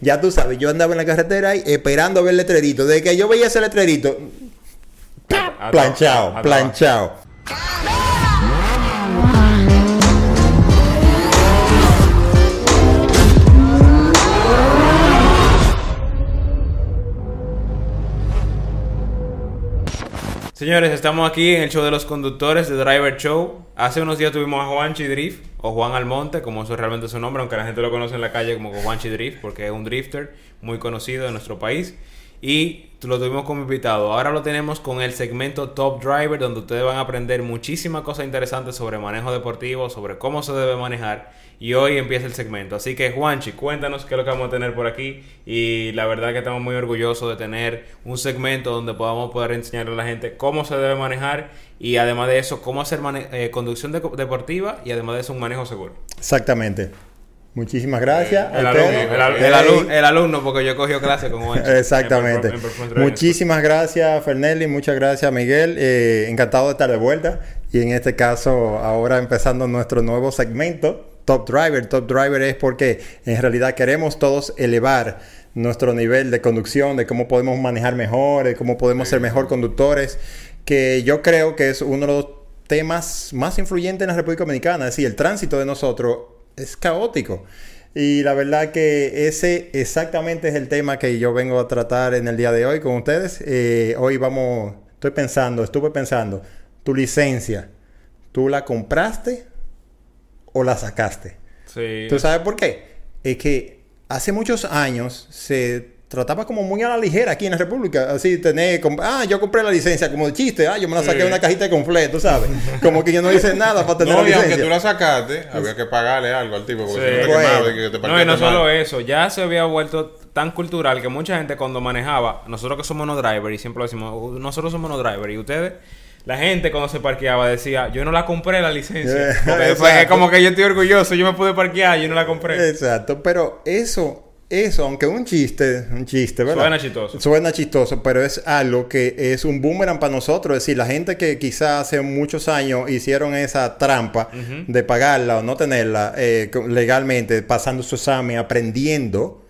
Ya tú sabes, yo andaba en la carretera ahí esperando ver el letrerito. De que yo veía ese letrerito, planchado, planchado. Señores, estamos aquí en el show de los conductores de Driver Show. Hace unos días tuvimos a Juanchi Drift, o Juan Almonte, como eso es realmente su nombre, aunque la gente lo conoce en la calle como Juanchi Drift, porque es un drifter muy conocido en nuestro país. Y lo tuvimos como invitado. Ahora lo tenemos con el segmento Top Driver, donde ustedes van a aprender muchísimas cosas interesantes sobre manejo deportivo, sobre cómo se debe manejar. Y hoy empieza el segmento. Así que, Juanchi, cuéntanos qué es lo que vamos a tener por aquí. Y la verdad que estamos muy orgullosos de tener un segmento donde podamos poder enseñarle a la gente cómo se debe manejar y además de eso, cómo hacer eh, conducción deportiva y además de eso, un manejo seguro. Exactamente. Muchísimas gracias. El, alumno, el, alumno, porque yo he cogido clase con Juanchi. Exactamente. Muchísimas gracias, Fernelli. Muchas gracias, Miguel. Eh, encantado de estar de vuelta. Y en este caso, ahora empezando nuestro nuevo segmento Top Driver. Top Driver es porque en realidad queremos todos elevar nuestro nivel de conducción, de cómo podemos manejar mejor, de cómo podemos ser mejor conductores, que yo creo que es uno de los temas más influyentes en la República Dominicana. Es decir, el tránsito de nosotros es caótico. Y la verdad que ese exactamente es el tema que yo vengo a tratar en el día de hoy con ustedes. Eh, hoy vamos, estoy pensando, estuve pensando, tu licencia, ¿tú la compraste o la sacaste. Sí. ¿Tú sabes por qué? Es que hace muchos años se trataba como muy a la ligera aquí en la República. Así, tener, ah, yo compré la licencia como de chiste, ah, yo me la saqué de una cajita de completo, ¿tú sabes? Como que yo no hice nada para tener no, la licencia. y aunque tú la sacaste, había que pagarle algo al tipo, porque sí. no te bueno. y que te No, y no solo eso, ya se había vuelto tan cultural que mucha gente cuando manejaba, nosotros que somos no driver, y siempre lo decimos, nosotros somos no driver, y ustedes la gente cuando se parqueaba decía, yo no la compré la licencia. Porque es como que yo estoy orgulloso, yo me pude parquear, yo no la compré. Exacto, pero eso, eso, aunque un chiste, un chiste, ¿verdad? Suena chistoso. Suena chistoso, pero es algo que es un boomerang para nosotros. Es decir, la gente que quizás hace muchos años hicieron esa trampa de pagarla o no tenerla eh, legalmente, pasando su examen, aprendiendo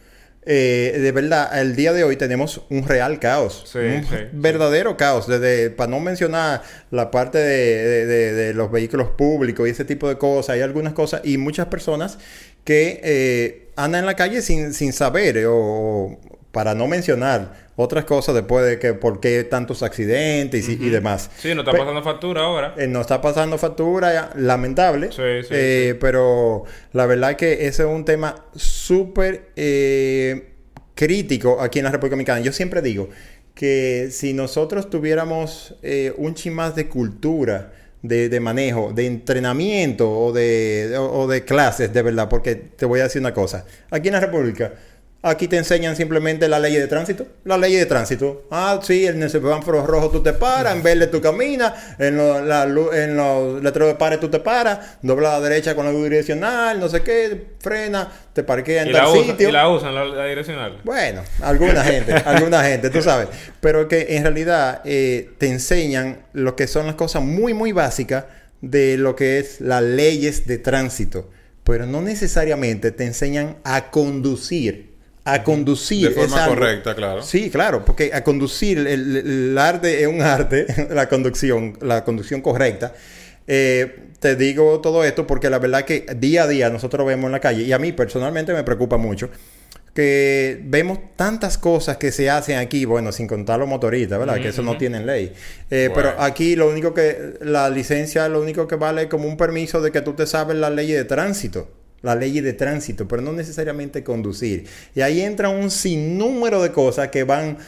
eh, de verdad, el día de hoy tenemos un real caos. un verdadero caos. Desde, para no mencionar la parte de, los vehículos públicos y ese tipo de cosas, hay algunas cosas y muchas personas que eh, andan en la calle sin, sin saber o para no mencionar otras cosas después de que por qué tantos accidentes y, demás. Sí, nos está pasando factura ahora. Eh, nos está pasando factura, lamentable. Sí, sí, eh, Pero la verdad que ese es un tema súper eh, crítico aquí en la República Dominicana. Yo siempre digo que si nosotros tuviéramos un chin más de cultura, de, manejo, de entrenamiento o de, o de clases, de verdad, porque te voy a decir una cosa. Aquí en la República Aquí te enseñan simplemente la ley de tránsito. La ley de tránsito. Ah, sí, en el semáforo rojo tú te paras, en verde tú caminas, en, los letreros de pares tú te paras, dobla a la derecha con la luz direccional, no sé qué, frena, te parquea en tal sitio. ¿Y la usan la, direccional? Bueno, alguna gente, alguna gente, tú sabes. Pero que en realidad eh, te enseñan lo que son las cosas muy, muy básicas de lo que es las leyes de tránsito. Pero no necesariamente te enseñan a conducir a conducir. De forma correcta, claro. Sí, claro, porque a conducir, el, arte es un arte, la conducción, la conducción correcta. Eh, te digo todo esto porque la verdad que día a día nosotros vemos en la calle, y a mí personalmente me preocupa mucho, que vemos tantas cosas que se hacen aquí, bueno, sin contar los motoristas, ¿verdad? que eso no tienen ley. Eh, pero aquí lo único que, la licencia lo único que vale es como un permiso de que tú te sabes la ley de tránsito la ley de tránsito, pero no necesariamente conducir. Y ahí entra un sinnúmero de cosas que van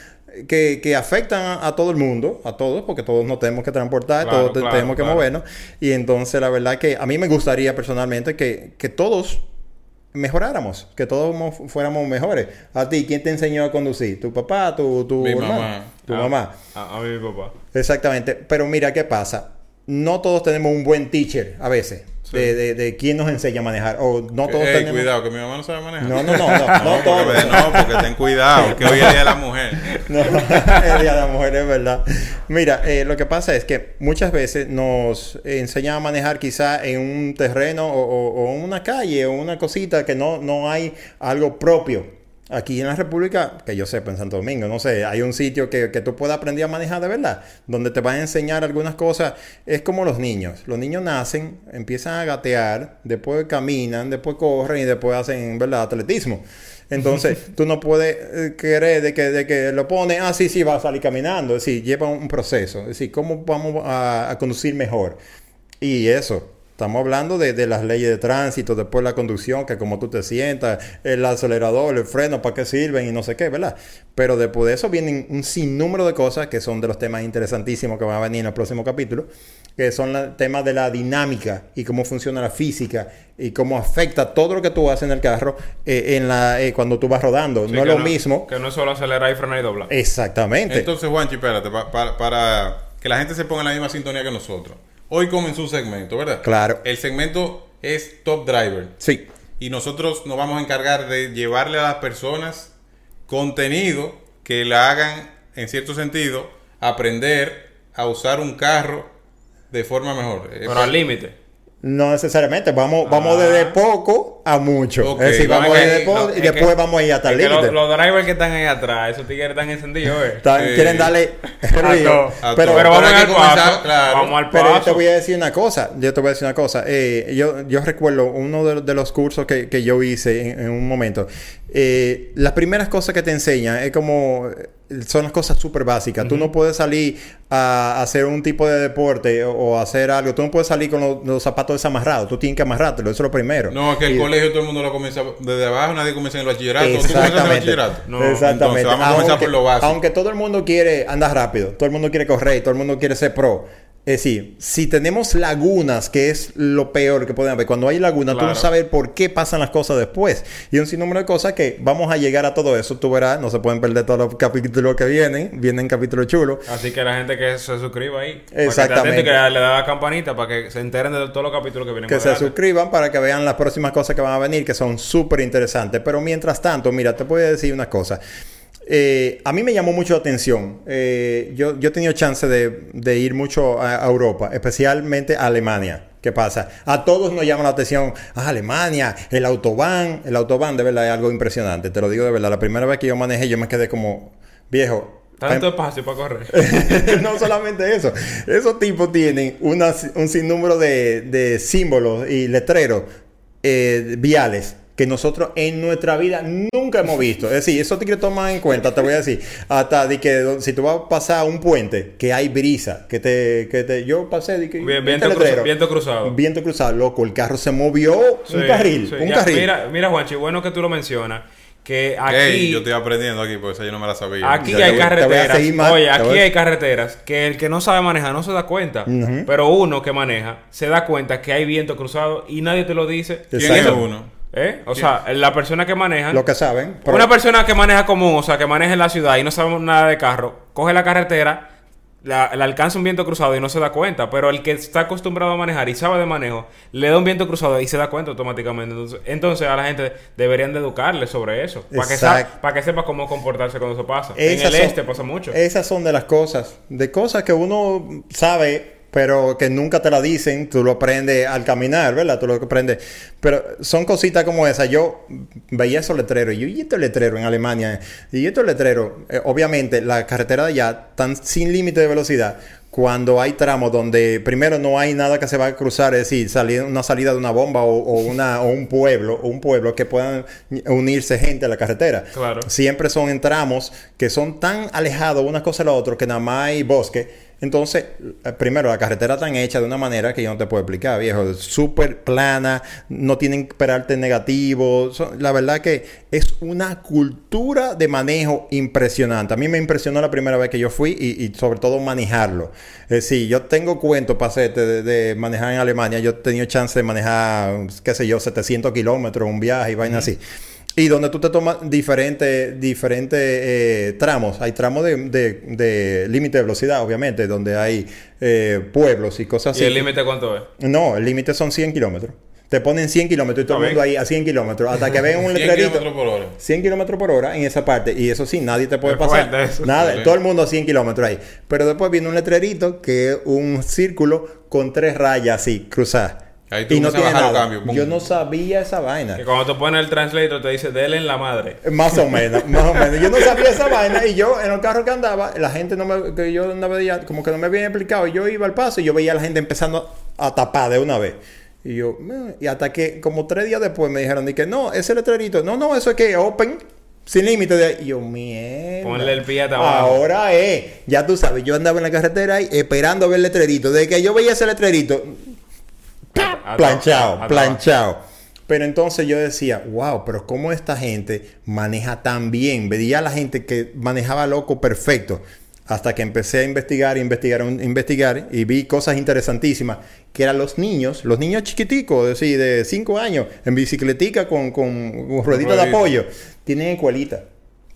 que, que, afectan a, todo el mundo, a todos, porque todos nos tenemos que transportar, todos tenemos que movernos. Y entonces la verdad que a mí me gustaría personalmente que, que todos mejoráramos, que todos fuéramos mejores. A ti, ¿quién te enseñó a conducir? ¿Tu papá? ¿Tu, tu mi mamá? ¿Tu mamá? A, a, mi papá. Exactamente. Pero mira, ¿qué pasa? No todos tenemos un buen teacher a veces de, de, de, quién nos enseña a manejar. O no todos tenemos... cuidado, que mi mamá no sabe manejar. No, no, no, no, no, no todos. Porque, no, porque ten cuidado, que hoy es el Día de la Mujer. no, el Día de la Mujer es verdad. Mira, eh, lo que pasa es que muchas veces nos enseñan a manejar quizá en un terreno o, o, o una calle o una cosita que no, no hay algo propio Aquí en la República, que yo sepa, en Santo Domingo, no sé, hay un sitio que, que tú puedas aprender a manejar de verdad, donde te van a enseñar algunas cosas. Es como los niños. Los niños nacen, empiezan a gatear, después caminan, después corren y después hacen, ¿verdad?, atletismo. Entonces, tú no puedes eh, querer de que, de que lo pone, ah, sí, sí, va a salir caminando. Es decir, lleva un proceso. Es decir, ¿cómo vamos a, a conducir mejor? Y eso, Estamos hablando de, de, las leyes de tránsito, después la conducción, que como tú te sientas, el acelerador, el freno, para qué sirven y no sé qué, ¿verdad? Pero después de eso vienen un sinnúmero de cosas que son de los temas interesantísimos que van a venir en el próximo capítulo, que son los temas de la dinámica y cómo funciona la física y cómo afecta todo lo que tú haces en el carro eh, en la, eh, cuando tú vas rodando. Sí, no es lo mismo. Que no es solo acelerar y frenar y doblar. Exactamente. Entonces, Juanchi, espérate, pa- pa- para que la gente se ponga en la misma sintonía que nosotros. Hoy comenzó un segmento, ¿verdad? Claro. El segmento es Top Driver. Sí. Y nosotros nos vamos a encargar de llevarle a las personas contenido que la hagan, en cierto sentido, aprender a usar un carro de forma mejor. Pero al límite. No necesariamente, vamos, vamos Ah. desde poco a mucho. Ok, es decir, vamos vamos desde poco no, y es después que- vamos a ir hasta el los, límite. los drivers que están ahí atrás, esos tigres están encendidos, eh. Están- Sí. Quieren darle río. A Pero. Pero vamos al paso. claro. Vamos al pero yo te paso. voy a decir una cosa. Yo te voy a decir una cosa. Eh, yo, yo recuerdo uno de, de los cursos que, que yo hice en, en un momento. Eh, las primeras cosas que te enseñan es como... Son las cosas súper básicas. Tú no puedes salir a hacer un tipo de deporte o, o hacer algo. Tú no puedes salir con los, los zapatos desamarrados. Tú tienes que amarrártelo. Eso es lo primero. No, que el Y- colegio todo el mundo lo comienza desde abajo, nadie comienza en el bachillerato. ¿Tú comienzas en el Exactamente. bachillerato? No. Exactamente. Entonces, vamos a comenzar aunque, por lo básico. Aunque todo el mundo quiere andar rápido, todo el mundo quiere correr, todo el mundo quiere ser pro. Es decir, si tenemos lagunas, que es lo peor que pueden haber, cuando hay lagunas, tú no sabes por qué pasan las cosas después. Y un sinnúmero de cosas que vamos a llegar a todo eso. Tú verás, no se pueden perder todos los capítulos que vienen. Vienen capítulos chulos. Así que la gente que se suscriba ahí. Exactamente. Para que, le da la campanita para que se enteren de todos los capítulos que vienen que se suscriban para que vean las próximas cosas que van a venir, que son súper interesantes. Pero mientras tanto, mira, te voy a decir una cosa. Eh, a mí me llamó mucho la atención. Eh, yo, yo he tenido chance de, de ir mucho a, a Europa, especialmente a Alemania. ¿Qué pasa? A todos nos llama la atención. Ah, Alemania, el autobahn. El autobahn de verdad es algo impresionante. Te lo digo de verdad. La primera vez que yo manejé, yo me quedé como viejo. Tanto espacio para correr. no solamente eso. Esos tipos tienen una- un sinnúmero de, de símbolos y letreros eh, viales que nosotros en nuestra vida nunca hemos visto. Es decir, eso te quiero tomar en cuenta, te voy a decir. Hasta de que si tú vas a pasar un puente, que hay brisa, que te... Que te yo pasé de que... Bien- este viento, letrero. cruza- viento cruzado. Viento cruzado, loco. El carro se movió Sí, un carril. sí. un Ya, carril. Mira, mira, Juanchi, bueno que tú lo mencionas. Que aquí, yo estoy aprendiendo aquí, porque esa yo no me la sabía. aquí hay voy- carreteras. más, Oye, aquí hay carreteras que el que no sabe manejar no se da cuenta. Pero uno que maneja se da cuenta que hay viento cruzado y nadie te lo dice. ¿Quién es uno? ¿Eh? O sea, la persona que maneja. Lo que saben. pero- Una persona que maneja común, o sea, que maneja en la ciudad y no sabe nada de carro, coge la carretera, la, le alcanza un viento cruzado y no se da cuenta. Pero el que está acostumbrado a manejar y sabe de manejo, le da un viento cruzado y se da cuenta automáticamente. Entonces, entonces a la gente deberían de educarle sobre eso. Para que, para sepa cómo comportarse cuando eso pasa. Esas en el son- este pasa mucho. Esas son de las cosas, de cosas que uno sabe, pero que nunca te la dicen, tú lo aprendes al caminar, ¿verdad? Tú lo aprendes. Pero son cositas como esas. Yo veía esos letreros, y yo, ¿y estos letreros en Alemania? Y estos letreros, eh, obviamente, la carretera de allá están sin límite de velocidad. Cuando hay tramos donde primero no hay nada que se va a cruzar, es decir, salir, una salida de una bomba o, o una, o un pueblo, o un pueblo que puedan unirse gente a la carretera Claro. siempre son en tramos que son tan alejados una cosa de la otra que nada más hay bosque. Entonces, eh, primero, la carretera está hecha de una manera que yo no te puedo explicar, viejo. Súper plana, no tienen que esperarte negativo. So- la verdad que es una cultura de manejo impresionante. A mí me impresionó la primera vez que yo fui y, y sobre todo manejarlo. Es decir, yo tengo cuentos para hacerte de, de manejar en Alemania. Yo he tenido chance de manejar, qué sé yo, 700 kilómetros, un viaje y vaina así. Y donde tú te tomas diferentes diferentes eh, tramos. Hay tramos de, de- de límite de velocidad, obviamente, donde hay eh, pueblos y cosas ¿Y así. el límite cuánto es? No, el límite son 100 kilómetros. Te ponen 100 kilómetros y todo el mundo ahí a 100 kilómetros. Hasta que vean un 100 letrerito. kilómetros por hora. 100 kilómetros por hora en esa parte. Y eso sí, nadie te puede pasar. eso. Nada, Sí. todo el mundo a 100 kilómetros ahí. Pero después viene un letrerito que es un círculo con tres rayas así, cruzadas. Ahí tú y no tiene nada. cambios, pum. Yo no sabía esa vaina. Que cuando tú pones el translator te dice, dele en la madre. Más o menos, más o menos. Yo no sabía esa vaina y yo en el carro que andaba, la gente no me, que yo no veía, como que no me habían explicado. Yo iba al paso y yo veía a la gente empezando a tapar de una vez. Y yo, "Eh", y hasta que como tres días después me dijeron, que no, ese letrerito, no, no, eso es que open, sin límite de... Y yo, mierda. Ponle el pie abajo. Ahora es, ya tú sabes, yo andaba en la carretera ahí esperando a ver el letrerito. Desde que yo veía ese letrerito, Planchado, planchado. Pero entonces yo decía, wow, pero ¿cómo esta gente maneja tan bien? Veía a la gente que manejaba loco perfecto. Hasta que empecé a investigar, investigar, investigar y vi cosas interesantísimas. Que eran los niños, los niños chiquiticos, es decir, de 5 años, en bicicletica con, con, con ruedita de apoyo. Tienen escuelita.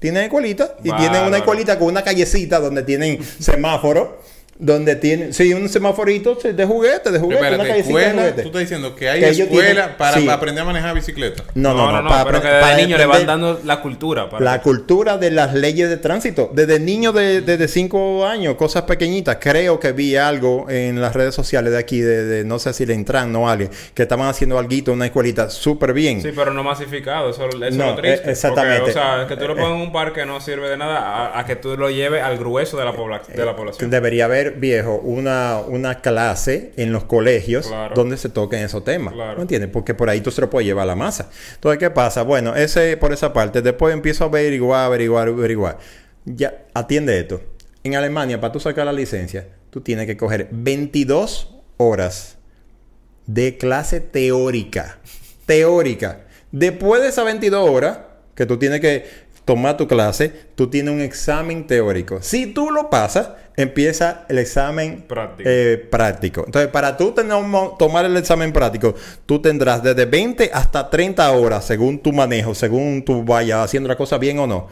Tienen escuelita y tienen una escuelita con una callecita donde tienen semáforo. Donde tienen, sí, un semaforito de juguete, de juguete, una de escuela, juguete. tú estás diciendo que hay Que ellos escuela tienen- para, sí. para aprender a manejar bicicleta. No, no, no, para pero que apre- desde para niño le van dando la cultura. Para la cultura de las leyes de tránsito. Desde niño de, desde 5 años, cosas pequeñiñitas. Creo que vi algo en las redes sociales de aquí, de, de- no sé si le entran o alguien, que estaban haciendo algo, una escuelita súper bien. Sí, pero no masificado, eso, eso es No, lo triste. eh, exactamente. Porque, o sea, que tú lo Eh, pongas en un parque no sirve de nada a, a que tú lo lleves al grueso de la, pobla- de la población. Debería haber, viejo, una, una clase en los colegios Claro. donde se toquen esos temas. Claro. ¿Me entiendes? Porque por ahí tú se lo puedes llevar a la masa. Entonces, ¿qué pasa? Bueno, ese por esa parte. Después empiezo a averiguar, averiguar, averiguar. Ya, atiende esto. En Alemania, para tú sacar la licencia, tú tienes que coger 22 horas de clase teórica. Teórica. Después de esas 22 horas que tú tienes que tomar tu clase, tú tienes un examen teórico. Si tú lo pasas, empieza el examen Práctico. eh, práctico. Entonces, para tú tener tomar el examen práctico, tú tendrás desde 20 hasta 30 horas, según tu manejo, según tú vayas haciendo la cosa bien o no,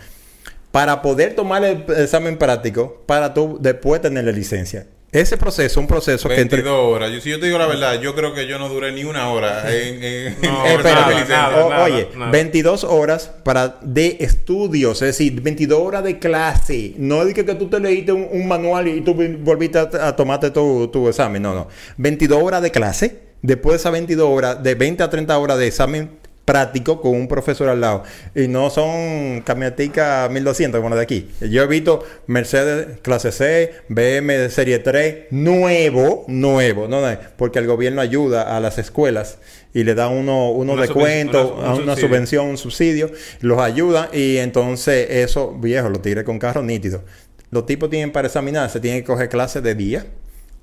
para poder tomar el examen práctico, para tú después tener la licencia. Ese proceso, un proceso que entre... 22 horas. Yo, si yo te digo la verdad, yo creo que yo no duré ni una hora en, en, No, en licencia. nada, O- nada, oye, nada. 22 horas para de estudios, es decir, 22 horas de clase. No es que, que tú te leíste un, un manual y tú volviste a, a tomarte tu, tu examen. No, no. 22 horas de clase. Después de esas 22 horas, de 20 a 30 horas de examen práctico con un profesor al lado. Y no son camioneticas 1200 como la de aquí. Yo he visto Mercedes clase C, BM de serie 3, nuevo, nuevo. No, no, porque el gobierno ayuda a las escuelas y le da uno, unos Una descuentos, una- un una subvención, un subsidio, los ayuda y entonces eso, viejo, lo tiré con carro nítido. Los tipos tienen para examinarse, tienen que coger clases de día,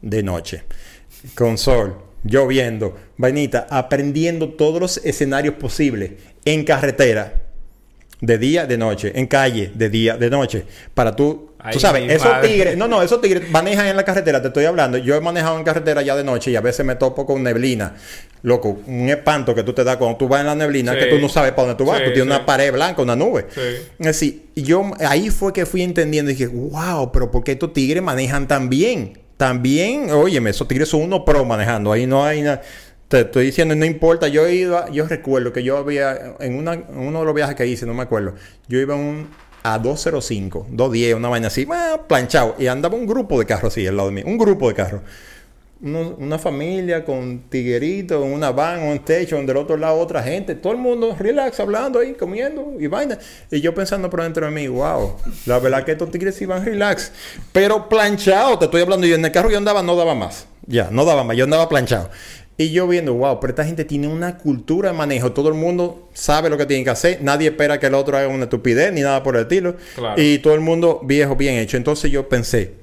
de noche, con sol, lloviendo, vainita, aprendiendo todos los escenarios posibles en carretera. De día, de noche, en calle, de día, de noche. Para tú, Ay, tú sabes, esos madre. tigres, no, no, esos tigres manejan en la carretera, te estoy hablando. Yo he manejado en carretera ya de noche y a veces me topo con neblina. Loco, un espanto que tú te das cuando tú vas en la neblina, Sí. que tú no sabes para dónde tú vas. Sí, tú tienes sí. una pared blanca, una nube. Sí. Es decir, yo ahí fue que fui entendiendo y dije, wow, pero ¿por qué estos tigres manejan tan bien? También, óyeme, esos tigres son unos pro manejando. Ahí no hay nada. Te estoy diciendo, no importa. Yo iba, yo recuerdo que yo había, en, una, en uno de los viajes que hice, no me acuerdo, yo iba en un, a 205, 210, una vaina así, planchado. Y andaba un grupo de carros así al lado de mí, un grupo de carros. Uno- una familia con tigueritos, una van, un techo, donde del otro lado otra gente, todo el mundo relax, hablando ahí, comiendo y vaina. Y yo pensando por dentro de mí, wow, la verdad que estos tigres iban relax, pero planchado, te estoy hablando, yo en el carro yo andaba, no daba más, ya, no daba más, yo andaba planchado. Y yo viendo, wow, pero esta gente tiene una cultura de manejo, todo el mundo sabe lo que tiene que hacer, nadie espera que el otro haga una estupidez ni nada por el estilo. Claro. Y todo el mundo viejo, bien hecho. Entonces yo pensé,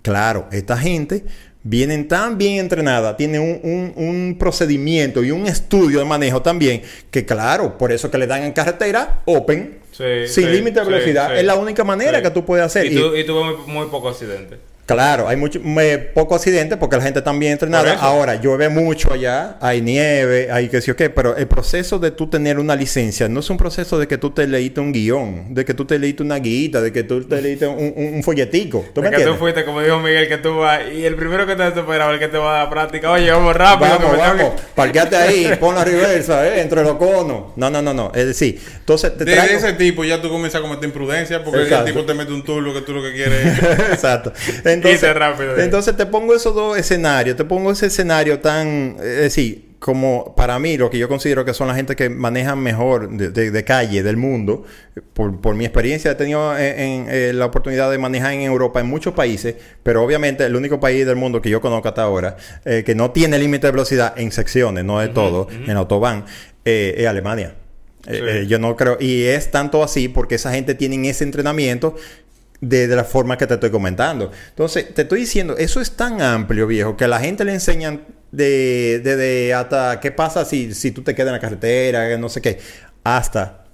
Claro, esta gente vienen tan bien entrenada, tienen un, un- un procedimiento y un estudio de manejo también, que claro, por eso que le dan en carretera open, Sí, sin sí, límite de velocidad, sí. es la única manera que tú puedes hacer. Y Y- tú, y tuvo muy, muy poco accidente. Claro, hay mucho, me- poco accidente porque la gente está bien entrenada. Ahora, llueve mucho allá, hay nieve, hay que sí o qué, pero el proceso de tú tener una licencia no es un proceso de que tú te leíste un guion, de que tú te leíste una guita, de que tú te leíste un, un- un folletico. ¿Tú me Porque tú fuiste, como dijo Miguel, que tú vas y el primero que te esperaba el que te va a dar práctica. Oye, vamos rápido. que Vamos, tengo que- vamos, parqueate ahí, pon la reversa, eh, entre los conos. No, no, no, no. Es decir, entonces te De traigo- ese tipo ya tú comienzas a cometer imprudencia porque Exacto. el tipo te mete un turbo que tú lo que quieres es... Exacto. Entonces, rápido. entonces te pongo esos dos escenarios, te pongo ese escenario tan, es decir, como para mí, lo que yo considero que son la gente que manejan mejor de, de- de calle del mundo, por, por mi experiencia he tenido en, en, eh, la oportunidad de manejar en Europa, en muchos países, pero obviamente el único país del mundo que yo conozco hasta ahora, eh, que no tiene límite de velocidad en secciones, no de todo, en autobahn, eh, es Alemania. Eh, Sí. eh, yo no creo, y es tanto así porque esa gente tiene ese entrenamiento de, de la forma que te estoy comentando. Entonces, te estoy diciendo, eso es tan amplio, viejo, que a la gente le enseñan de, de, de hasta qué pasa si, si tú te quedas en la carretera, no sé qué, hasta,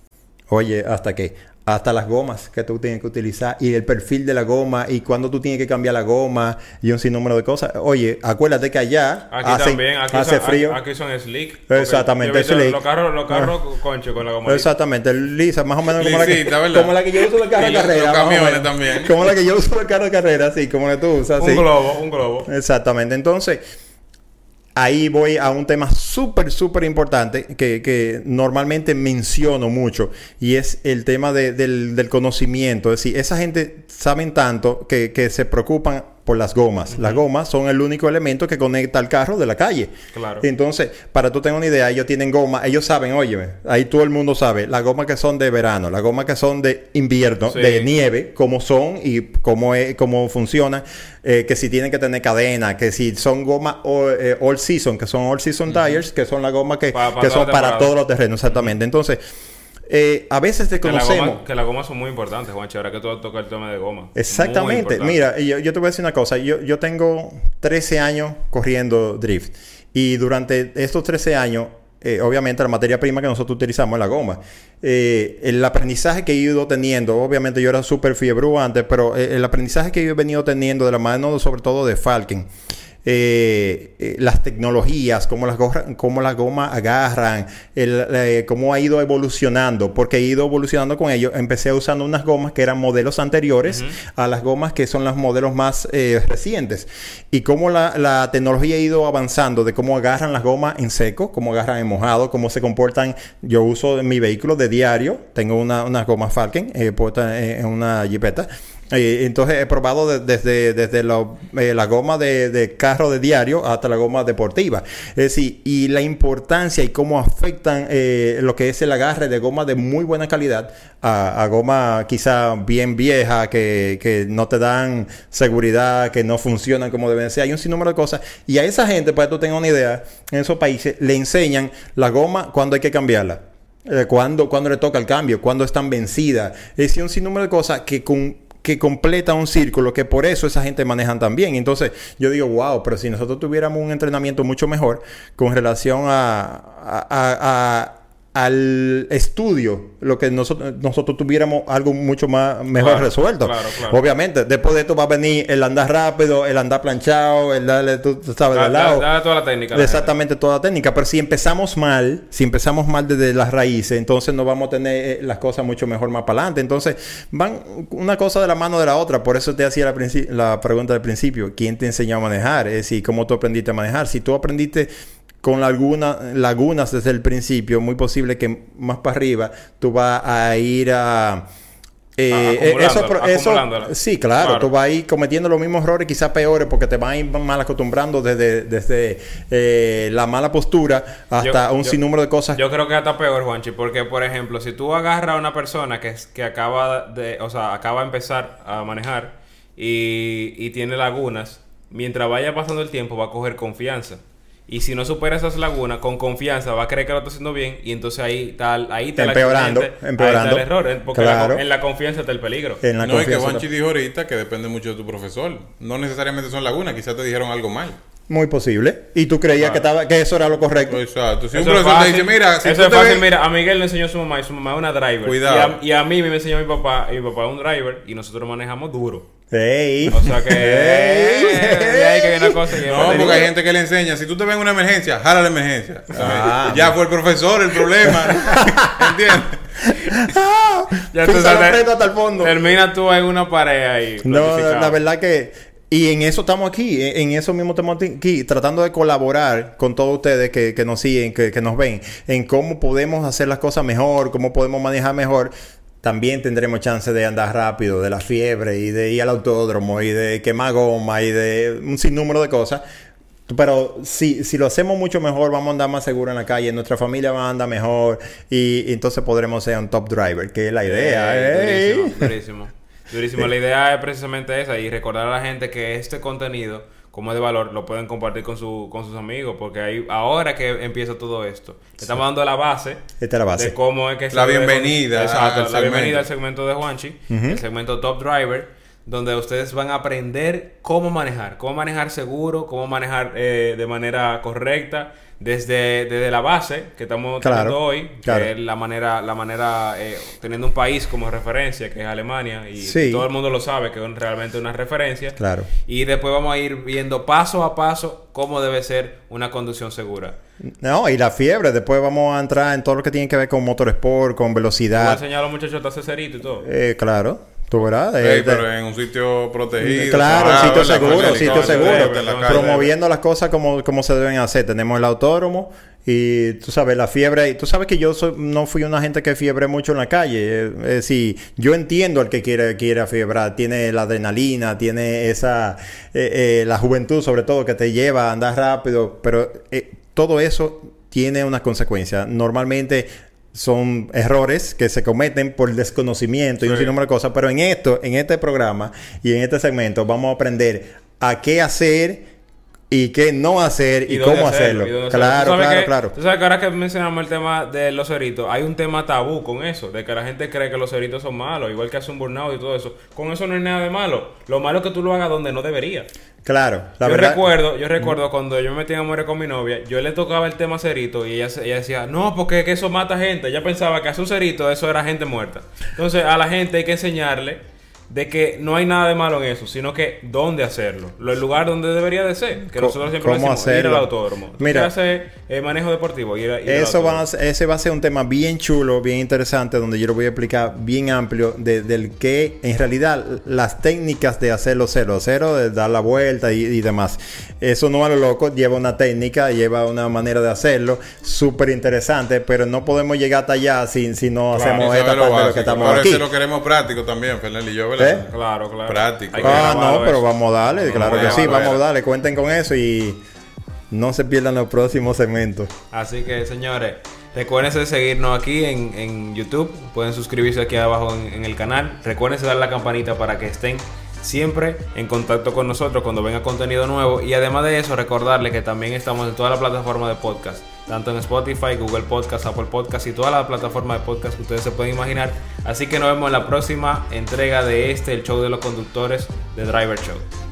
oye, hasta qué, hasta las gomas que tú tienes que utilizar y el perfil de la goma y cuando tú tienes que cambiar la goma y un sinnúmero de cosas. Oye, acuérdate que allá Aquí hace, también, aquí, hace son, frío. aquí son slick. Exactamente, slick. Los carros, los carros Ah. concho con la goma. Exactamente, lisa, más o menos como, la que, como la que yo uso de carro de carrera. los camiones también. Como la que yo uso de carro de carrera, así como la que tú usas. Un globo, un globo. Exactamente. Entonces, ahí voy a un tema súper, súper importante que, normalmente menciono mucho y es el tema de- del, conocimiento. Es decir, esa gente saben tanto que se preocupan por las gomas. Las gomas son el único elemento que conecta al carro de la calle. Claro. Entonces, para tú tener una idea, ellos tienen goma, ellos saben, óyeme, ahí todo el mundo sabe, las gomas que son de verano, las gomas que son de invierno, Sí. de nieve, cómo son y cómo, es, cómo funcionan, eh, que si tienen que tener cadena, que si son gomas all, eh, all season, que son all season tires, que son las gomas que, para son para todos los terrenos, exactamente. Entonces, eh, a veces Que la desconocemos. goma- que las gomas son muy importantes, Juancho. Ahora que tú tocas el tema de goma. Exactamente. Mira, yo, yo te voy a decir una cosa. Yo, yo tengo 13 años corriendo drift. Y durante estos 13 años, eh, obviamente la materia prima que nosotros utilizamos es la goma. Eh, el aprendizaje que he ido teniendo, obviamente yo era súper fiebre antes, pero eh, el aprendizaje que yo he venido teniendo de la mano sobre todo de Falken. Eh, eh, las tecnologías, cómo las, cómo las gomas agarran, el, eh, cómo ha ido evolucionando, porque he ido evolucionando con ello. Empecé usando unas gomas que eran modelos anteriores a las gomas que son los modelos más eh, recientes. Y cómo la, la tecnología ha ido avanzando de cómo agarran las gomas en seco, cómo agarran en mojado, cómo se comportan. Yo uso en mi vehículo de diario, tengo una, unas gomas Falken eh, puestas en en una jipeta. Eh, entonces he probado de- desde, desde lo- eh, la goma de, carro de diario hasta la goma deportiva. Es decir, y la importancia y cómo afectan eh, lo que es el agarre de goma de muy buena calidad a, goma quizá bien vieja, que, que no te dan seguridad, que no funcionan como deben ser. Hay un sinnúmero de cosas. Y a esa gente, para que tú tengas una idea, en esos países le enseñan la goma cuando hay que cambiarla. Eh, cuando, cuando le toca el cambio, cuando están vencidas. Es un sinnúmero de cosas que con que completa un círculo, que por eso esa gente manejan tan bien. Entonces, yo digo, wow, pero si nosotros tuviéramos un entrenamiento mucho mejor con relación a, a- a- a- al estudio, lo que nosotros, nosotros tuviéramos algo mucho más mejor Claro, resuelto. claro, claro. Obviamente, después de esto va a venir el andar rápido, el andar planchado, el darle, tú, tú sabes, de lado. Dale toda la técnica. la Exactamente toda la técnica, pero si empezamos mal, si empezamos mal desde las raíces, entonces no vamos a tener eh, las cosas mucho mejor más para adelante. Entonces van una cosa de la mano de la otra. Por eso te hacía la, la pregunta del principio, ¿quién te enseñó a manejar? Es decir, ¿cómo tú aprendiste a manejar? Si tú aprendiste con alguna, lagunas desde el principio, muy posible que más para arriba tú vas a ir a... eh, eh, eso, sí, claro, Claro. tú vas a ir cometiendo los mismos errores, quizás peores, porque te van a ir mal acostumbrando desde, desde eh, la mala postura hasta Yo- un yo- sinnúmero de cosas. Yo creo que hasta peor, Juanchi, porque por ejemplo, si tú agarras a una persona que, que acaba de, o sea, acaba de empezar a manejar y, y tiene lagunas, mientras vaya pasando el tiempo va a coger confianza. Y si no supera esas lagunas, con confianza va a creer que lo está haciendo bien y entonces ahí está, ahí está Empeorando, accidente, empeorando. Ahí está el error, eh, porque la Claro. en la confianza está el peligro. en la no, es que. Juanchi dijo ahorita que depende mucho de tu profesor. No necesariamente son lagunas, quizás te dijeron algo mal. Muy posible. Y tú creías que, estaba, que eso era lo correcto. Exacto. Si un Eso es profesor te dice, mira, si Eso tú es te fácil, ves- mira, a Miguel le enseñó su mamá y su mamá es una driver. Cuidado. Y a, y a mí me enseñó mi papá y mi papá es un driver y nosotros manejamos duro. Ey. O sea que Ey. de ahí que viene una cosa que No, porque hay gente que le enseña, si tú te ves en una emergencia, jala la emergencia. Ah, ya fue el profesor el problema. ¿Entiendes? Ya Tú sabes, hasta el fondo. termina tú en una pared ahí. No, la verdad que... Y en eso estamos aquí, en en eso mismo estamos aquí, tratando de colaborar con todos ustedes que, que nos siguen, que, que nos ven, en cómo podemos hacer las cosas mejor, cómo podemos manejar mejor. También tendremos chance de andar rápido, de la fiebre y de ir al autódromo y de quemar goma y de un sinnúmero de cosas. Pero si, si lo hacemos mucho mejor, vamos a andar más seguro en la calle, nuestra familia va a andar mejor y, y entonces podremos ser un top driver, que es la idea. Eh. Durísimo, durísimo. Durísimo. La idea es precisamente esa y recordar a la gente que este contenido, como es de valor, lo pueden compartir con, su, con sus amigos porque ahí, ahora que empieza todo esto, estamos dando la base Esta es la base. de cómo es que La se debe- bienvenida Exacto, la segmento. bienvenida al segmento de Juanchi, el segmento Top Driver, donde ustedes van a aprender cómo manejar, cómo manejar seguro, cómo manejar eh, de manera correcta. Desde, desde la base que estamos Claro, teniendo hoy, claro. que es la manera, la manera eh, teniendo un país como referencia, que es Alemania, y Sí. todo el mundo lo sabe, que es realmente una referencia. Claro. Y después vamos a ir viendo paso a paso cómo debe ser una conducción segura. No, y la fiebre, después vamos a entrar en todo lo que tiene que ver con motorsport, con Voy a velocidad. enseñar a los muchachos a hacer cerito y todo. Eh, claro, tú verás. Eh, pero en un sitio protegido. Claro, cerrado, sitio ¿verdad? seguro, Con sitio seguro. Promoviendo las cosas como, como se deben hacer. Tenemos el autódromo y tú sabes, la fiebre. Y tú sabes que yo soy- no fui una gente que fiebre mucho en la calle. Eh, Es decir, yo entiendo al que quiere, quiere fiebrar. Tiene la adrenalina, tiene esa. eh, eh, la juventud, sobre todo, que te lleva a andar rápido. Pero eh, todo eso tiene unas consecuencias. Normalmente son errores que se cometen por desconocimiento y un sinnúmero de cosas, pero en esto, en este programa y en este segmento vamos a aprender a qué hacer y qué no hacer y, cómo hacerlo. y. Claro, claro, que- claro. Tú sabes que ahora que mencionamos el tema de los ceritos, hay un tema tabú con eso, de que la gente cree que los ceritos son malos, igual que hace un burnout y todo eso. Con eso no hay nada de malo. Lo malo es que tú lo hagas donde no debería. Claro, la yo verdad. recuerdo, yo recuerdo cuando yo me metí en amor con mi novia, yo le tocaba el tema cerito y ella, ella decía, no, porque es que eso mata gente. Ella pensaba que hacer un cerito eso era gente muerta. Entonces a la gente hay que enseñarle de que no hay nada de malo en eso, sino que dónde hacerlo, lo, el lugar donde debería de ser, que nosotros siempre cómo decimos, ir hacerlo. al autódromo. Mira. hacer eh, manejo deportivo, ir, a- ir al Eso va a, ese va a ser un tema bien chulo, bien interesante, donde yo lo voy a explicar bien amplio de- del que en realidad las técnicas de hacerlo cero, cero, de dar la vuelta y, y demás. Eso no a lo loco, lleva una técnica, lleva una manera de hacerlo, súper interesante, pero no podemos llegar hasta allá si, si no Claro, hacemos esta es parte lo de lo que estamos Por aquí. eso lo queremos práctico también, Fernando y yo, ¿verdad? ¿Eh? Claro, claro. Práctico. Ah, no, pero eso. vamos a darle, Vamos claro que sí, vamos a darle, cuenten con eso y no se pierdan los próximos segmentos. Así que, señores, recuérdense de seguirnos aquí en, en YouTube. Pueden suscribirse aquí abajo en, en el canal. Recuérdense dar la campanita para que estén siempre en contacto con nosotros cuando venga contenido nuevo. Y además de eso, recordarles que también estamos en todas las plataformas de podcast. Tanto en Spotify, Google Podcast, Apple Podcast y todas las plataformas de podcast que ustedes se pueden imaginar. Así que nos vemos en la próxima entrega de este, el show de los conductores de Driver Show.